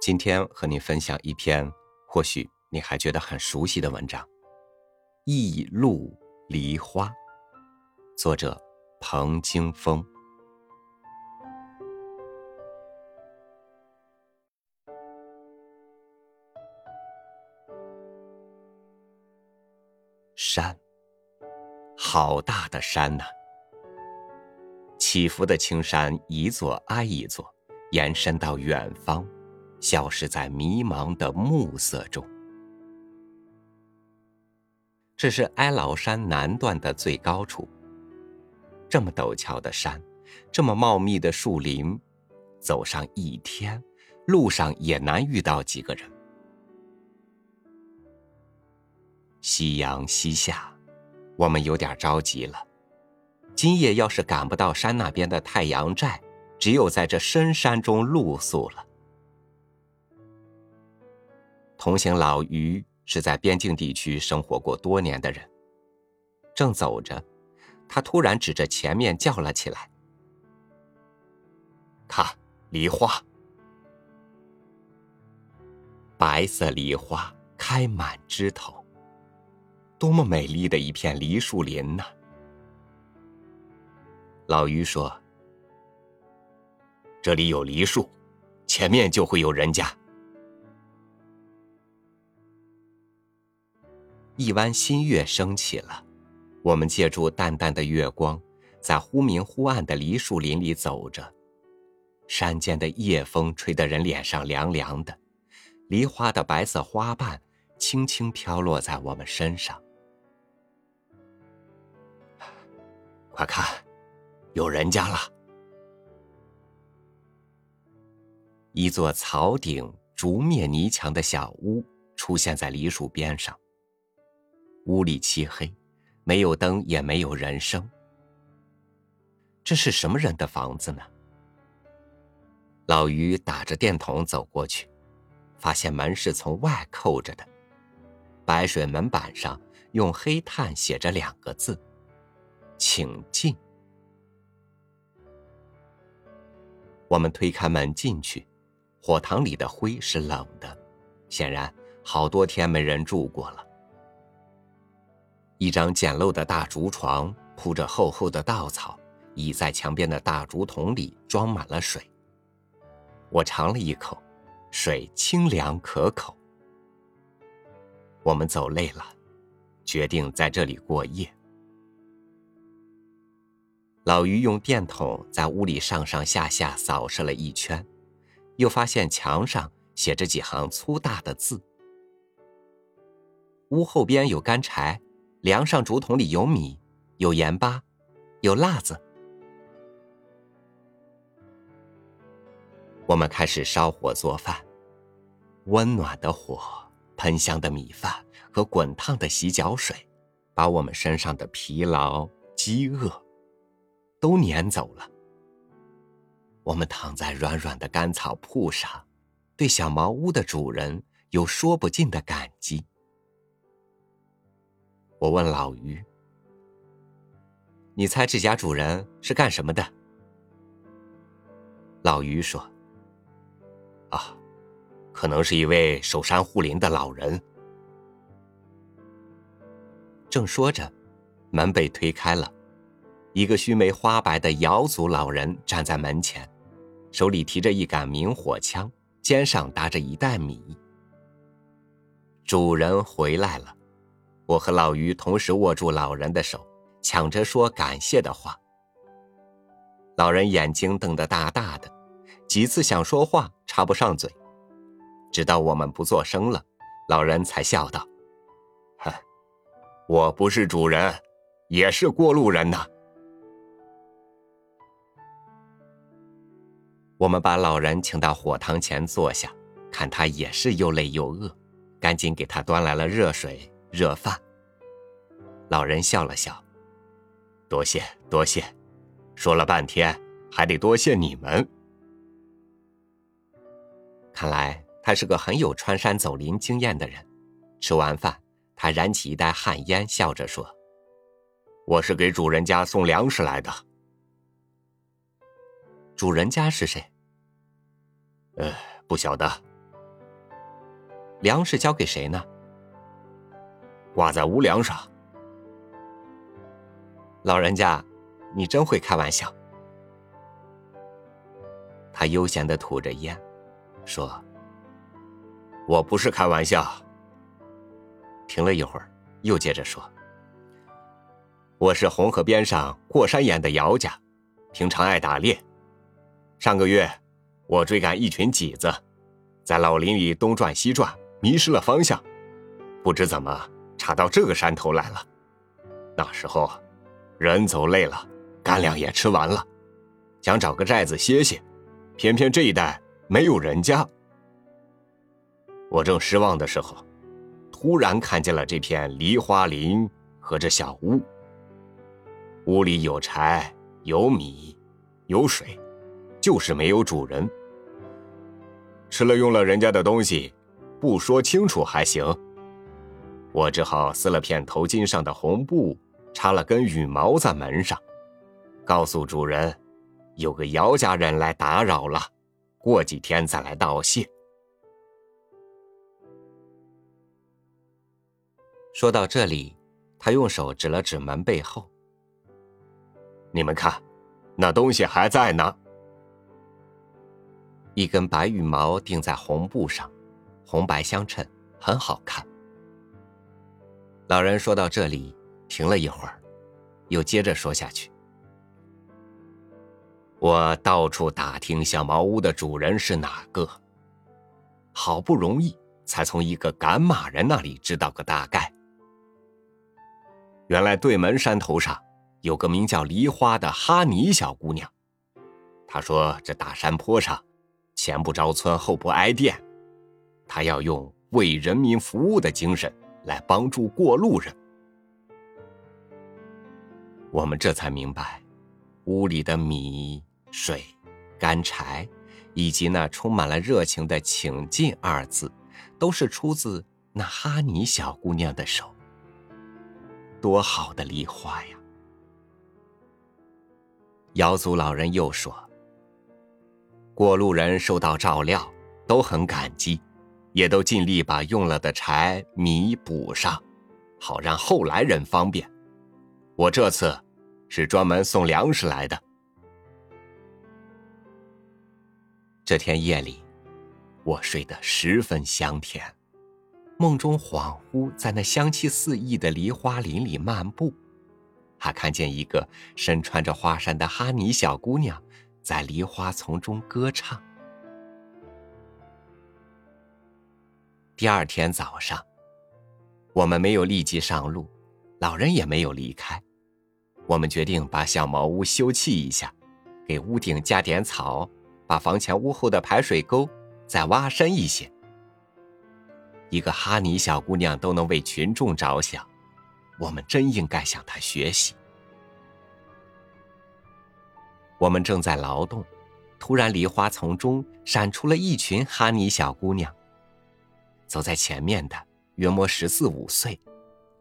今天和你分享一篇或许你还觉得很熟悉的文章，《驿路梨花》，作者彭京风。山，好大的山呐！起伏的青山一座挨一座，延伸到远方。消失在迷茫的暮色中。这是哀牢山南段的最高处。这么陡峭的山，这么茂密的树林，走上一天，路上也难遇到几个人。夕阳西下，我们有点着急了。今夜要是赶不到山那边的太阳寨，只有在这深山中露宿了。同行老于是在边境地区生活过多年的人，正走着，他突然指着前面叫了起来：“看，梨花！白色梨花开满枝头，多么美丽的一片梨树林呐！”老于说：“这里有梨树，前面就会有人家。”一弯新月升起了，我们借助淡淡的月光，在忽明忽暗的梨树林里走着。山间的夜风吹得人脸上凉凉的，梨花的白色花瓣轻轻飘落在我们身上。快看，有人家了！一座草顶、竹篾泥墙的小屋出现在梨树边上。屋里漆黑，没有灯，也没有人声。这是什么人的房子呢？老于打着电筒走过去，发现门是从外扣着的，白水门板上用黑炭写着两个字：“请进。”我们推开门进去，火塘里的灰是冷的，显然好多天没人住过了。一张简陋的大竹床铺着厚厚的稻草，倚在墙边的大竹筒里装满了水。我尝了一口，水清凉可口。我们走累了，决定在这里过夜。老于用电筒在屋里上上下下扫视了一圈，又发现墙上写着几行粗大的字。屋后边有干柴。梁上竹筒里有米，有盐巴，有辣子。我们开始烧火做饭，温暖的火、喷香的米饭和滚烫的洗脚水，把我们身上的疲劳、饥饿都撵走了。我们躺在软软的干草铺上，对小茅屋的主人有说不尽的感激。我问老于：“你猜这家主人是干什么的？”老于说：“啊，可能是一位守山护林的老人。”正说着，门被推开了，一个须眉花白的瑶族老人站在门前，手里提着一杆明火枪，肩上搭着一袋米。主人回来了。我和老于同时握住老人的手，抢着说感谢的话。老人眼睛瞪得大大的，几次想说话插不上嘴，直到我们不作声了，老人才笑道：“哼，我不是主人，也是过路人呐。”我们把老人请到火塘前坐下，看他也是又累又饿，赶紧给他端来了热水。热饭。老人笑了笑，多谢多谢，说了半天还得多谢你们。看来他是个很有穿山走林经验的人。吃完饭，他燃起一袋旱烟，笑着说：“我是给主人家送粮食来的。”主人家是谁？呃，不晓得，粮食交给谁呢？挂在屋梁上。老人家，你真会开玩笑。他悠闲的吐着烟，说：“我不是开玩笑。”停了一会儿，又接着说：“我是红河边上过山岩的姚家，平常爱打猎。上个月，我追赶一群麂子，在老林里东转西转，迷失了方向，不知怎么查到这个山头来了。那时候，人走累了，干粮也吃完了，想找个寨子歇歇。”偏偏这一带没有人家，我正失望的时候，突然看见了这片梨花林和这小屋。屋里有柴、有米、有水，就是没有主人。吃了用了人家的东西，不说清楚还行。我只好撕了片头巾上的红布，插了根羽毛在门上，告诉主人。有个姚家人来打扰了，过几天再来道谢。说到这里，他用手指了指门背后：“你们看，那东西还在呢。”一根白羽毛钉在红布上，红白相衬，很好看。老人说到这里，停了一会儿，又接着说下去。我到处打听小茅屋的主人是哪个，好不容易才从一个赶马人那里知道个大概。原来对门山头上有个名叫梨花的哈尼小姑娘，她说这大山坡上前不着村后不挨店，她要用为人民服务的精神来帮助过路人。我们这才明白，屋里的米。水、干柴，以及那充满了热情的“请进”二字，都是出自那哈尼小姑娘的手。多好的梨花呀！瑶族老人又说：“过路人受到照料，都很感激，也都尽力把用了的柴米补上，好让后来人方便。我这次是专门送粮食来的。”这天夜里，我睡得十分香甜，梦中恍惚在那香气四溢的梨花林里漫步，还看见一个身穿着花衫的哈尼小姑娘在梨花丛中歌唱。第二天早上，我们没有立即上路，老人也没有离开，我们决定把小茅屋修葺一下，给屋顶加点草。把房前屋后的排水沟再挖深一些。一个哈尼小姑娘都能为群众着想，我们真应该向她学习。我们正在劳动，突然梨花丛中闪出了一群哈尼小姑娘。走在前面的约莫十四五岁，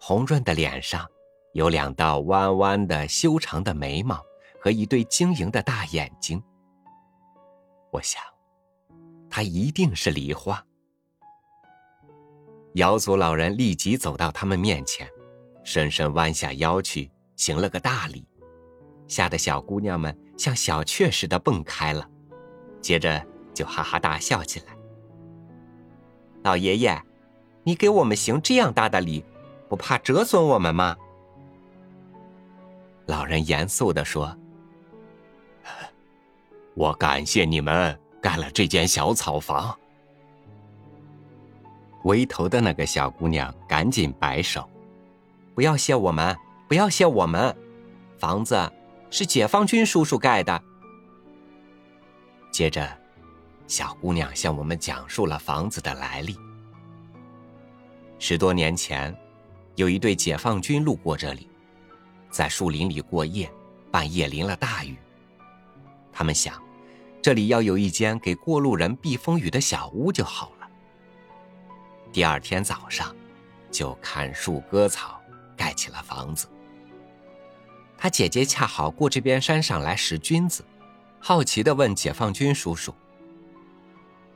红润的脸上有两道弯弯的修长的眉毛和一对晶莹的大眼睛。我想，她一定是梨花。瑶族老人立即走到他们面前，深深弯下腰去，行了个大礼，吓得小姑娘们像小雀似的蹦开了，接着就哈哈大笑起来。老爷爷，你给我们行这样大的礼，不怕折损我们吗？老人严肃的说。我感谢你们盖了这间小草房。围头的那个小姑娘赶紧摆手：“不要谢我们，不要谢我们，房子是解放军叔叔盖的。”接着，小姑娘向我们讲述了房子的来历。十多年前，有一对解放军路过这里，在树林里过夜，半夜淋了大雨，他们想。这里要有一间给过路人避风雨的小屋就好了。第二天早上，就砍树割草，盖起了房子。他姐姐恰好过这边山上来识君子，好奇的问解放军叔叔：“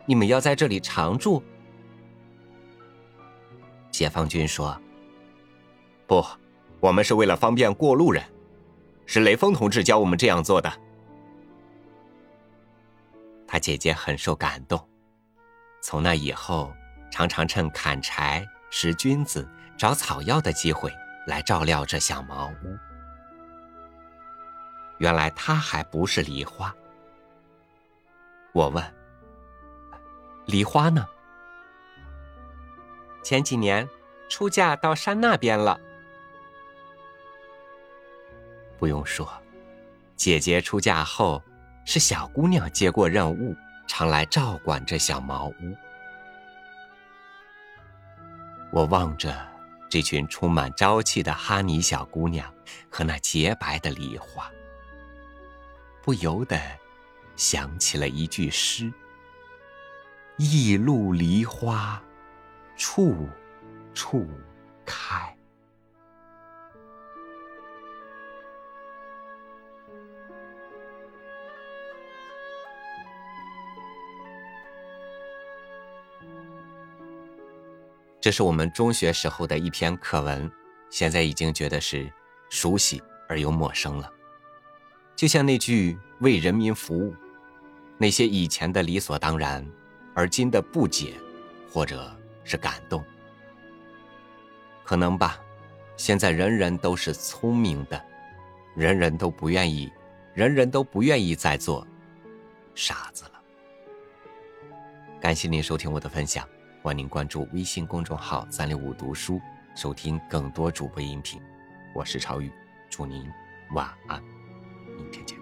你们要在这里常住？”解放军说：“不，我们是为了方便过路人，是雷锋同志教我们这样做的。”他姐姐很受感动，从那以后，常常趁砍柴、拾菌子、找草药的机会来照料这小茅屋。原来他还不是梨花。我问：“梨花呢？”前几年出嫁到山那边了。不用说，姐姐出嫁后。是小姑娘接过任务，常来照管这小茅屋。我望着这群充满朝气的哈尼小姑娘和那洁白的梨花，不由得想起了一句诗：“一路梨花，处处开。”这是我们中学时候的一篇课文，现在已经觉得是熟悉而又陌生了。就像那句“为人民服务”，那些以前的理所当然，而今的不解，或者是感动，可能吧。现在人人都是聪明的，人人都不愿意，人人都不愿意再做傻子了。感谢您收听我的分享。欢迎您关注微信公众号“三六五读书”，收听更多主播音频。我是超宇，祝您晚安，明天见。